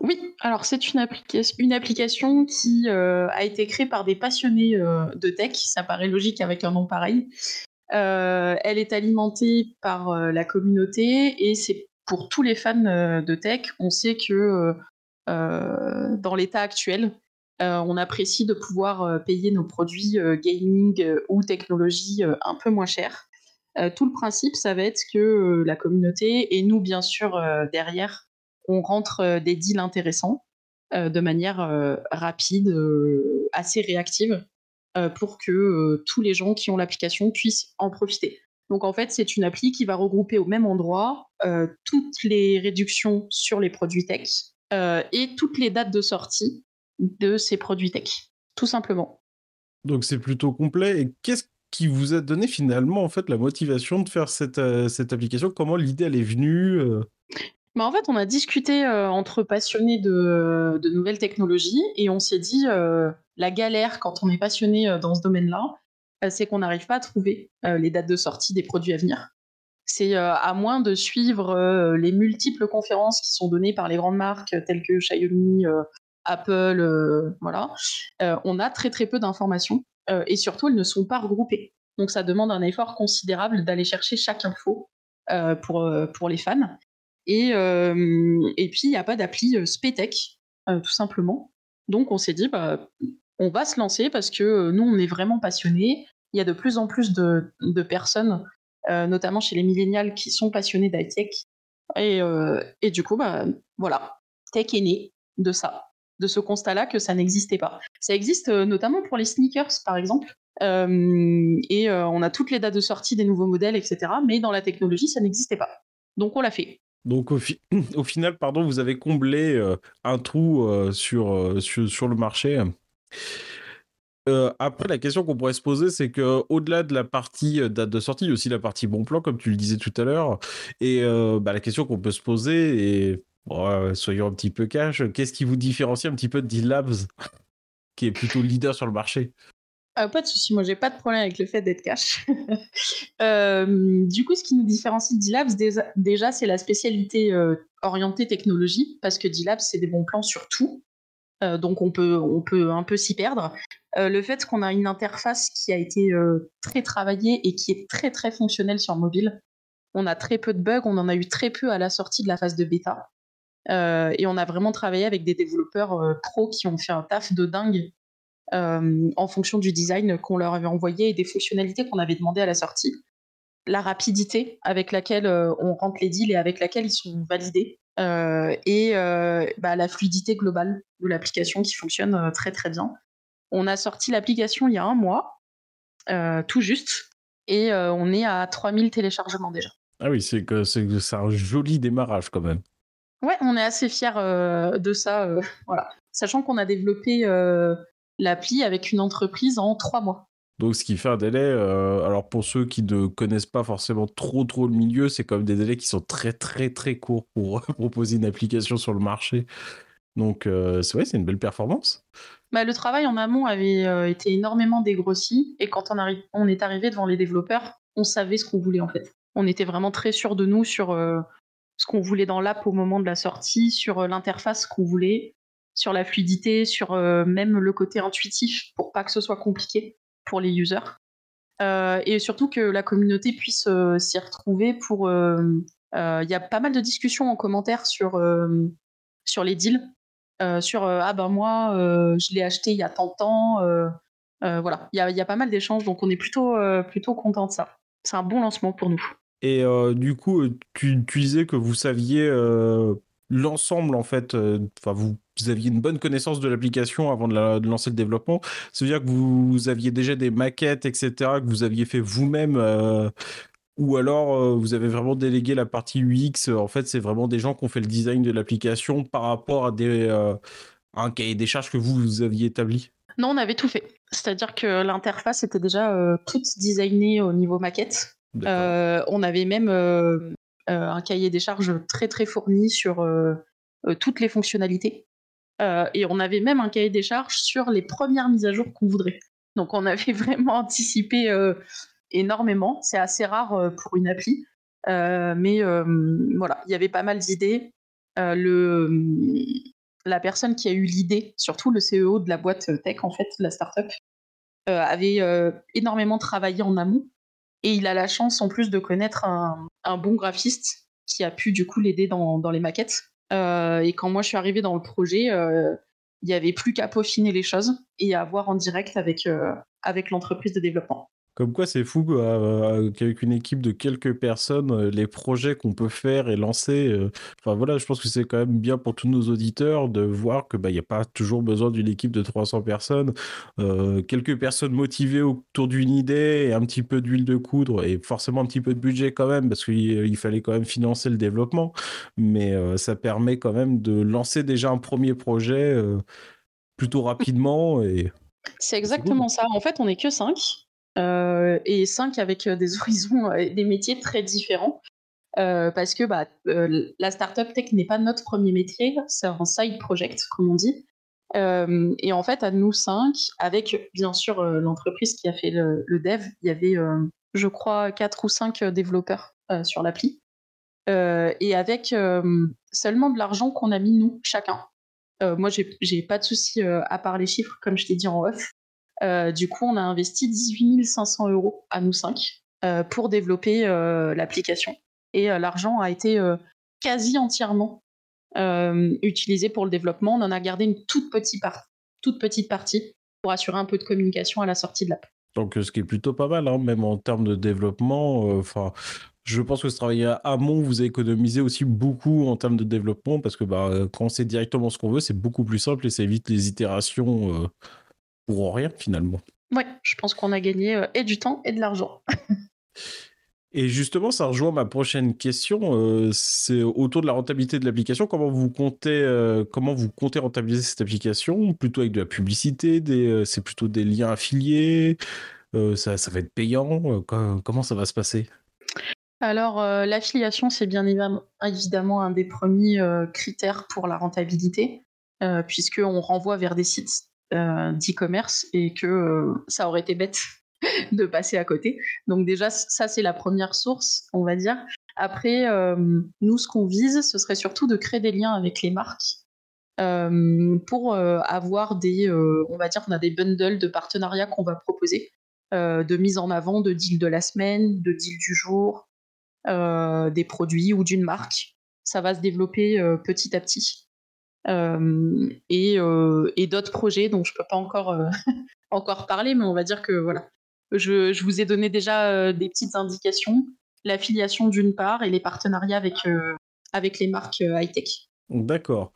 Oui, alors c'est une, application qui euh, a été créée par des passionnés euh, de tech, ça paraît logique avec un nom pareil. Euh, elle est alimentée par la communauté et c'est pour tous les fans de tech. On sait que dans l'état actuel, on apprécie de pouvoir payer nos produits gaming ou technologie un peu moins cher. tout le principe, ça va être que la communauté et nous, bien sûr, derrière, on rentre euh, des deals intéressants euh, de manière euh, rapide, assez réactive, pour que tous les gens qui ont l'application puissent en profiter. Donc en fait, c'est une appli qui va regrouper au même endroit toutes les réductions sur les produits tech et toutes les dates de sortie de ces produits tech, tout simplement. Donc c'est plutôt complet. Et qu'est-ce qui vous a donné finalement en fait la motivation de faire cette, cette application? Comment l'idée elle est venue bah, en fait, on a discuté euh, entre passionnés de, nouvelles technologies et on s'est dit euh, la galère quand on est passionné euh, dans ce domaine-là, c'est qu'on n'arrive pas à trouver les dates de sortie des produits à venir. C'est à moins de suivre les multiples conférences qui sont données par les grandes marques telles que Xiaomi, Apple, voilà, on a très très peu d'informations et surtout elles ne sont pas regroupées. Donc ça demande un effort considérable d'aller chercher chaque info pour, pour les fans. Et, et puis, il n'y a pas d'appli Spetech, tout simplement. Donc, on s'est dit, bah, on va se lancer parce que nous, on est vraiment passionnés. Il y a de plus en plus de, de personnes, notamment chez les millénials, qui sont passionnés d'high-tech. Et, et, du coup, bah, voilà, Tech est né de ça, de ce constat-là que ça n'existait pas. Ça existe notamment pour les sneakers, par exemple. et on a toutes les dates de sortie des nouveaux modèles, etc. Mais dans la technologie, ça n'existait pas. Donc on l'a fait. Donc au, final, pardon, vous avez comblé euh, un trou euh, sur, sur, le marché. Euh, après, la question qu'on pourrait se poser, c'est que au-delà de la partie date de sortie, il y a aussi la partie bon plan, comme tu le disais tout à l'heure. Et bah, la question qu'on peut se poser, et soyons un petit peu cash, qu'est-ce qui vous différencie un petit peu de D-Labs, qui est plutôt leader sur le marché? Ah, pas de souci, moi j'ai pas de problème avec le fait d'être cash. Euh, du coup, ce qui nous différencie de D-Labs, déjà, c'est la spécialité euh, orientée technologie, parce que D-Labs, c'est des bons plans sur tout. donc on peut, on peut un peu s'y perdre. le fait qu'on a une interface qui a été très travaillée et qui est très très fonctionnelle sur mobile, on a très peu de bugs, on en a eu très peu à la sortie de la phase de bêta. et on a vraiment travaillé avec des développeurs pros qui ont fait un taf de dingue en fonction du design qu'on leur avait envoyé et des fonctionnalités qu'on avait demandé à la sortie. La rapidité avec laquelle on rentre les deals et avec laquelle ils sont validés. et bah, la fluidité globale de l'application qui fonctionne très très bien. On a sorti l'application il y a un mois, tout juste, et on est à 3000 téléchargements déjà. Ah oui, c'est que c'est un joli démarrage quand même. Ouais, on est assez fiers de ça, voilà. Sachant qu'on a développé l'appli avec une entreprise en trois mois. Donc, ce qui fait un délai, euh, alors pour ceux qui ne connaissent pas forcément trop trop le milieu, c'est quand même des délais qui sont très très très courts pour proposer une application sur le marché. Donc, euh, c'est vrai, c'est une belle performance. Bah, le travail en amont avait euh, été énormément dégrossi et quand on, on est arrivé devant les développeurs, on savait ce qu'on voulait en fait. On était vraiment très sûr de nous sur ce qu'on voulait dans l'app au moment de la sortie, sur l'interface qu'on voulait, sur la fluidité, sur euh, même le côté intuitif pour pas que ce soit compliqué pour les users. Euh, et surtout que la communauté puisse euh, s'y retrouver pour. Il y a pas mal de discussions en commentaire sur, sur les deals. sur ah ben moi je l'ai acheté il y a tant de temps voilà il y a, y a, pas mal d'échanges donc on est plutôt plutôt content de ça c'est un bon lancement pour nous et du coup tu, tu, disais que vous saviez l'ensemble en fait enfin vous vous aviez une bonne connaissance de l'application avant de, lancer le développement. Ça veut dire que vous, aviez déjà des maquettes, etc., que vous aviez fait vous-même, euh, ou alors euh, vous avez vraiment délégué la partie UX. En fait, c'est vraiment des gens qui ont fait le design de l'application par rapport à, des, euh, un cahier des charges que vous, vous aviez établi. Non, on avait tout fait. C'est-à-dire que l'interface était déjà toute designée au niveau maquette. on avait même un cahier des charges très très fourni sur toutes les fonctionnalités. Euh, et on avait même un cahier des charges sur les premières mises à jour qu'on voudrait. Donc on avait vraiment anticipé euh, énormément. C'est assez rare euh, pour une appli. mais voilà, il y avait pas mal d'idées. la personne qui a eu l'idée, surtout le CEO de la boîte tech, en fait, la startup, avait énormément travaillé en amont. Et il a la chance, en plus, de connaître un, bon graphiste qui a pu, du coup, l'aider dans les maquettes. Euh, et quand moi je suis arrivée dans le projet, euh, il n'y avait plus qu'à peaufiner les choses et à voir en direct avec, euh, avec l'entreprise de développement. Comme quoi, c'est fou qu'avec une équipe de quelques personnes, les projets qu'on peut faire et lancer. enfin voilà, je pense que c'est quand même bien pour tous nos auditeurs de voir que bah il n'y a pas toujours besoin d'une équipe de 300 personnes. quelques personnes motivées autour d'une idée et un petit peu d'huile de coudre et forcément un petit peu de budget quand même parce qu'il fallait quand même financer le développement. Mais ça permet quand même de lancer déjà un premier projet plutôt rapidement et c'est exactement ça. En fait, on n'est que 5. Euh, et cinq avec euh, des horizons et des métiers très différents. Euh, parce que bah, la startup tech n'est pas notre premier métier, c'est un side project, comme on dit. et en fait, à nous cinq, avec bien sûr l'entreprise qui a fait le, dev, il y avait, je crois, quatre ou cinq développeurs sur l'appli. et avec seulement de l'argent qu'on a mis nous, chacun. moi, j'ai pas de souci à part les chiffres, comme je t'ai dit en off. Euh, du coup, on a investi 18 500 euros à nous cinq euh, pour développer euh, l'application. Et l'argent a été quasi entièrement utilisé pour le développement. On en a gardé une toute petite, toute petite partie pour assurer un peu de communication à la sortie de l'app. Donc, ce qui est plutôt pas mal, hein, même en termes de développement. Enfin, je pense que ce travail à amont vous a économisé aussi beaucoup en termes de développement parce que bah, quand on sait directement ce qu'on veut, c'est beaucoup plus simple et ça évite les itérations pour rien finalement. Oui, je pense qu'on a gagné euh, et du temps et de l'argent. et justement, ça rejoint ma prochaine question. Euh, c'est autour de la rentabilité de l'application. Comment vous comptez, euh, comment vous comptez rentabiliser cette application? Plutôt avec de la publicité des, C'est plutôt des liens affiliés? Ça, ça, va être payant? Comment ça va se passer? Alors, l'affiliation, c'est bien évidemment un des premiers critères pour la rentabilité, puisqu'on renvoie vers des sites euh, d'e-commerce et que euh, ça aurait été bête de passer à côté. Donc déjà, ça c'est la première source, on va dire. Après, euh, nous, ce qu'on vise, ce serait surtout de créer des liens avec les marques pour avoir des, on va dire, on a des bundles de partenariats qu'on va proposer, de mise en avant de deals de la semaine, de deals du jour, des produits ou d'une marque. Ça va se développer petit à petit. Et, et d'autres projets dont je peux pas encore encore parler, mais on va dire que voilà, je, je vous ai donné déjà des petites indications, l'affiliation d'une part et les partenariats avec avec les marques high tech. D'accord.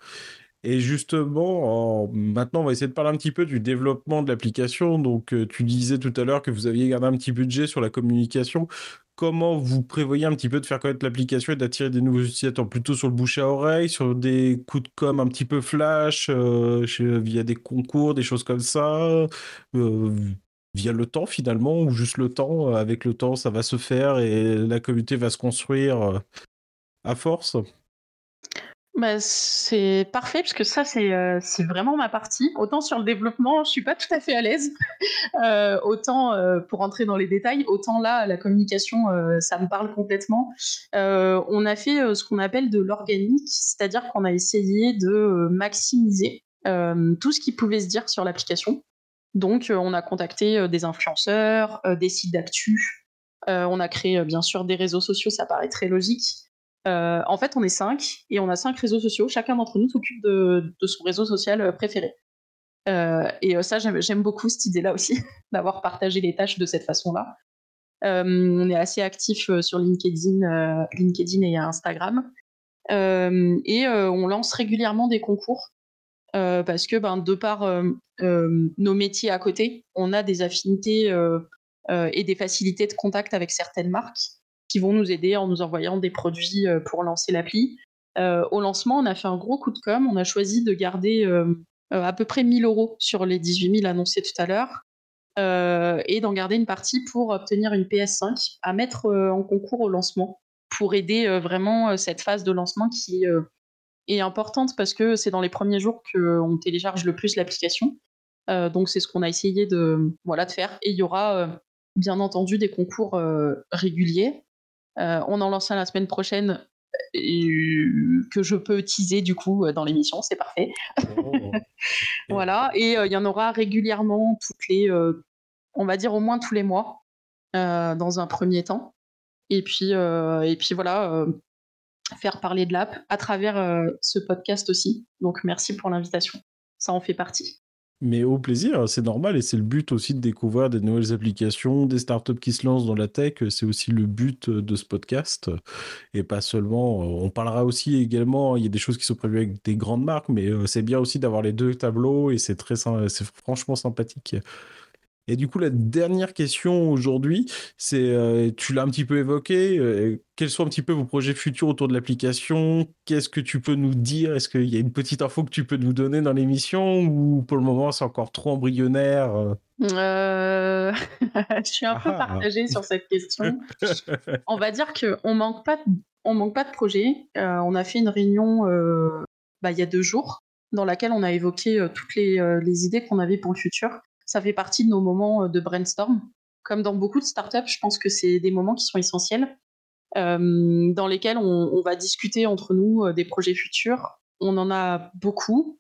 Et justement, maintenant, on va essayer de parler un petit peu du développement de l'application. Donc, tu disais tout à l'heure que vous aviez gardé un petit budget sur la communication comment vous prévoyez un petit peu de faire connaître l'application et d'attirer des nouveaux utilisateurs? Plutôt sur le bouche à oreille, sur des coups de com un petit peu flash, euh, via des concours, des choses comme ça euh, Via le temps finalement, ou juste le temps euh, Avec le temps, ça va se faire et la communauté va se construire à force? Bah, c'est parfait parce que ça euh, c'est vraiment ma partie. Autant sur le développement, je suis pas tout à fait à l'aise. Euh, autant euh, pour entrer dans les détails, autant là la communication ça me parle complètement. on a fait ce qu'on appelle de l'organique, c'est-à-dire qu'on a essayé de maximiser tout ce qui pouvait se dire sur l'application. Donc on a contacté des influenceurs, des sites d'actu. on a créé bien sûr des réseaux sociaux, ça paraît très logique. Euh, en fait, on est cinq et on a cinq réseaux sociaux. Chacun d'entre nous s'occupe de, son réseau social euh, préféré. Euh, et ça, j'aime beaucoup cette idée-là aussi, d'avoir partagé les tâches de cette façon-là. on est assez actif sur LinkedIn, LinkedIn et Instagram. et on lance régulièrement des concours parce que, ben, de par nos métiers à côté, on a des affinités et des facilités de contact avec certaines marques qui vont nous aider en nous envoyant des produits euh, pour lancer l'appli. Euh, au lancement, on a fait un gros coup de com. On a choisi de garder euh, à peu près 1000 euros sur les 18 000 annoncés tout à l'heure. et d'en garder une partie pour obtenir une PS5 à mettre en concours au lancement pour aider vraiment cette phase de lancement qui est importante parce que c'est dans les premiers jours qu'on télécharge le plus l'application. donc c'est ce qu'on a essayé de, voilà, de faire. Et il y aura bien entendu des concours réguliers on en lance un la semaine prochaine euh, que je peux teaser du coup euh, dans l'émission, c'est parfait. Oh. voilà, et il y en aura régulièrement toutes les, on va dire au moins tous les mois, dans un premier temps. Et puis, et puis voilà, faire parler de l'app à travers ce podcast aussi. Donc merci pour l'invitation, ça en fait partie. Mais au plaisir, c'est normal et c'est le but aussi de découvrir des nouvelles applications, des startups qui se lancent dans la tech. C'est aussi le but de ce podcast. Et pas seulement, on parlera aussi également, il y a des choses qui sont prévues avec des grandes marques, mais euh, c'est bien aussi d'avoir les deux tableaux et c'est très, c'est franchement sympathique. Et du coup, la dernière question aujourd'hui, c'est, euh, tu l'as un petit peu évoqué, euh, quels sont un petit peu vos projets futurs autour de l'application? Qu'est-ce que tu peux nous dire? Est-ce qu'il y a une petite info que tu peux nous donner dans l'émission ou pour le moment c'est encore trop embryonnaire euh? Je suis un peu ah. partagée sur cette question. on va dire qu'on manque pas, on manque pas de projet. on a fait une réunion bah, il y a deux jours dans laquelle on a évoqué toutes les, les idées qu'on avait pour le futur ça fait partie de nos moments euh, de brainstorm. Comme dans beaucoup de startups, je pense que c'est des moments qui sont essentiels, euh, dans lesquels on, va discuter entre nous euh, des projets futurs. On en a beaucoup.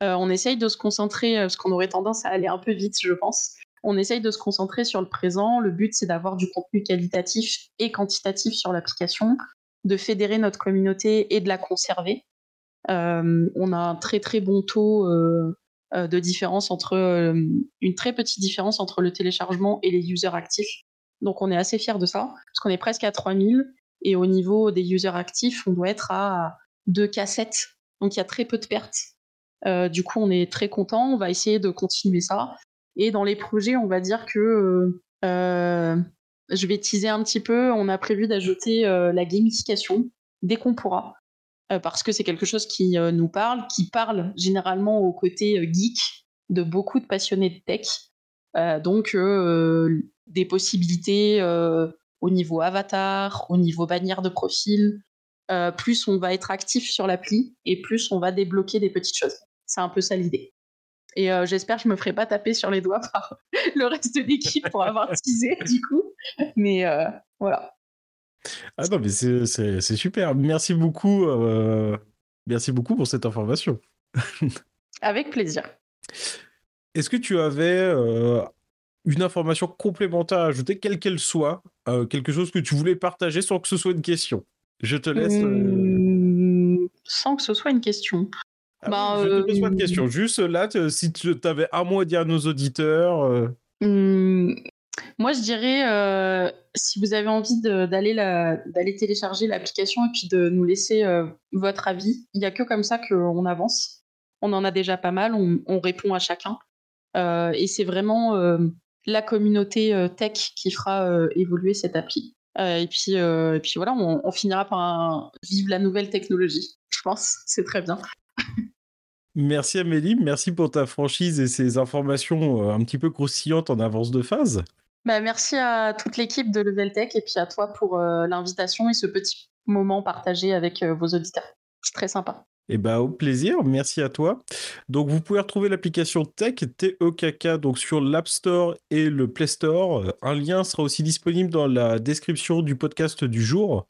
on essaye de se concentrer, parce qu'on aurait tendance à aller un peu vite, je pense. On essaye de se concentrer sur le présent. Le but, c'est d'avoir du contenu qualitatif et quantitatif sur l'application, de fédérer notre communauté et de la conserver. on a un très très bon taux de différence entre euh, une très petite différence entre le téléchargement et les users actifs. Donc on est assez fiers de ça, parce qu'on est presque à 3000 et au niveau des users actifs, on doit être à 2 cassettes. Donc il y a très peu de pertes. Euh, du coup, on est très content. On va essayer de continuer ça. Et dans les projets, on va dire que je vais teaser un petit peu. On a prévu d'ajouter la gamification dès qu'on pourra. Euh, parce que c'est quelque chose qui euh, nous parle, qui parle généralement au côté euh, geek de beaucoup de passionnés de tech. donc des possibilités au niveau avatar, au niveau bannière de profil. plus on va être actif sur l'appli et plus on va débloquer des petites choses. C'est un peu ça l'idée. Et j'espère que je me ferai pas taper sur les doigts par le reste de l'équipe pour avoir teasé du coup. Mais voilà. Ah non, mais c'est super. Merci beaucoup. Euh, merci beaucoup pour cette information. Avec plaisir. Est-ce que tu avais euh, une information complémentaire à ajouter, quelle qu'elle soit, euh, quelque chose que tu voulais partager sans que ce soit une question? Je te laisse. Mmh, Sans que ce soit une question. ah bah, oui, je te pose pas de question. Juste là, si tu avais un mot à dire à nos auditeurs. Hum, moi, je dirais, euh, si vous avez envie d'aller télécharger l'application et puis de nous laisser euh, votre avis, il n'y a que comme ça qu'on avance. On en a déjà pas mal, on, on répond à chacun. Euh, et c'est vraiment la communauté tech qui fera évoluer cette appli. Et, puis, voilà, on, finira par vivre la nouvelle technologie, je pense. C'est très bien. Merci Amélie, merci pour ta franchise et ces informations un petit peu croustillantes en avance de phase. Bah, merci à toute l'équipe de Level Tech et puis à toi pour euh, l'invitation et ce petit moment partagé avec euh, vos auditeurs. C'est très sympa. Eh ben, au plaisir, merci à toi. Donc, vous pouvez retrouver l'application Tech, T-E-K-K, donc sur l'App Store et le Play Store. Euh, Un lien sera aussi disponible dans la description du podcast du jour.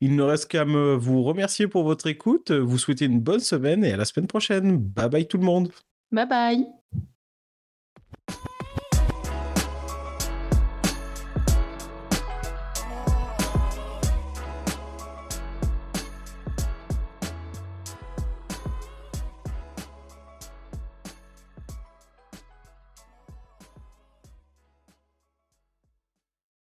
Il ne reste qu'à me vous remercier pour votre écoute, vous souhaiter une bonne semaine et à la semaine prochaine. Bye bye tout le monde. Bye bye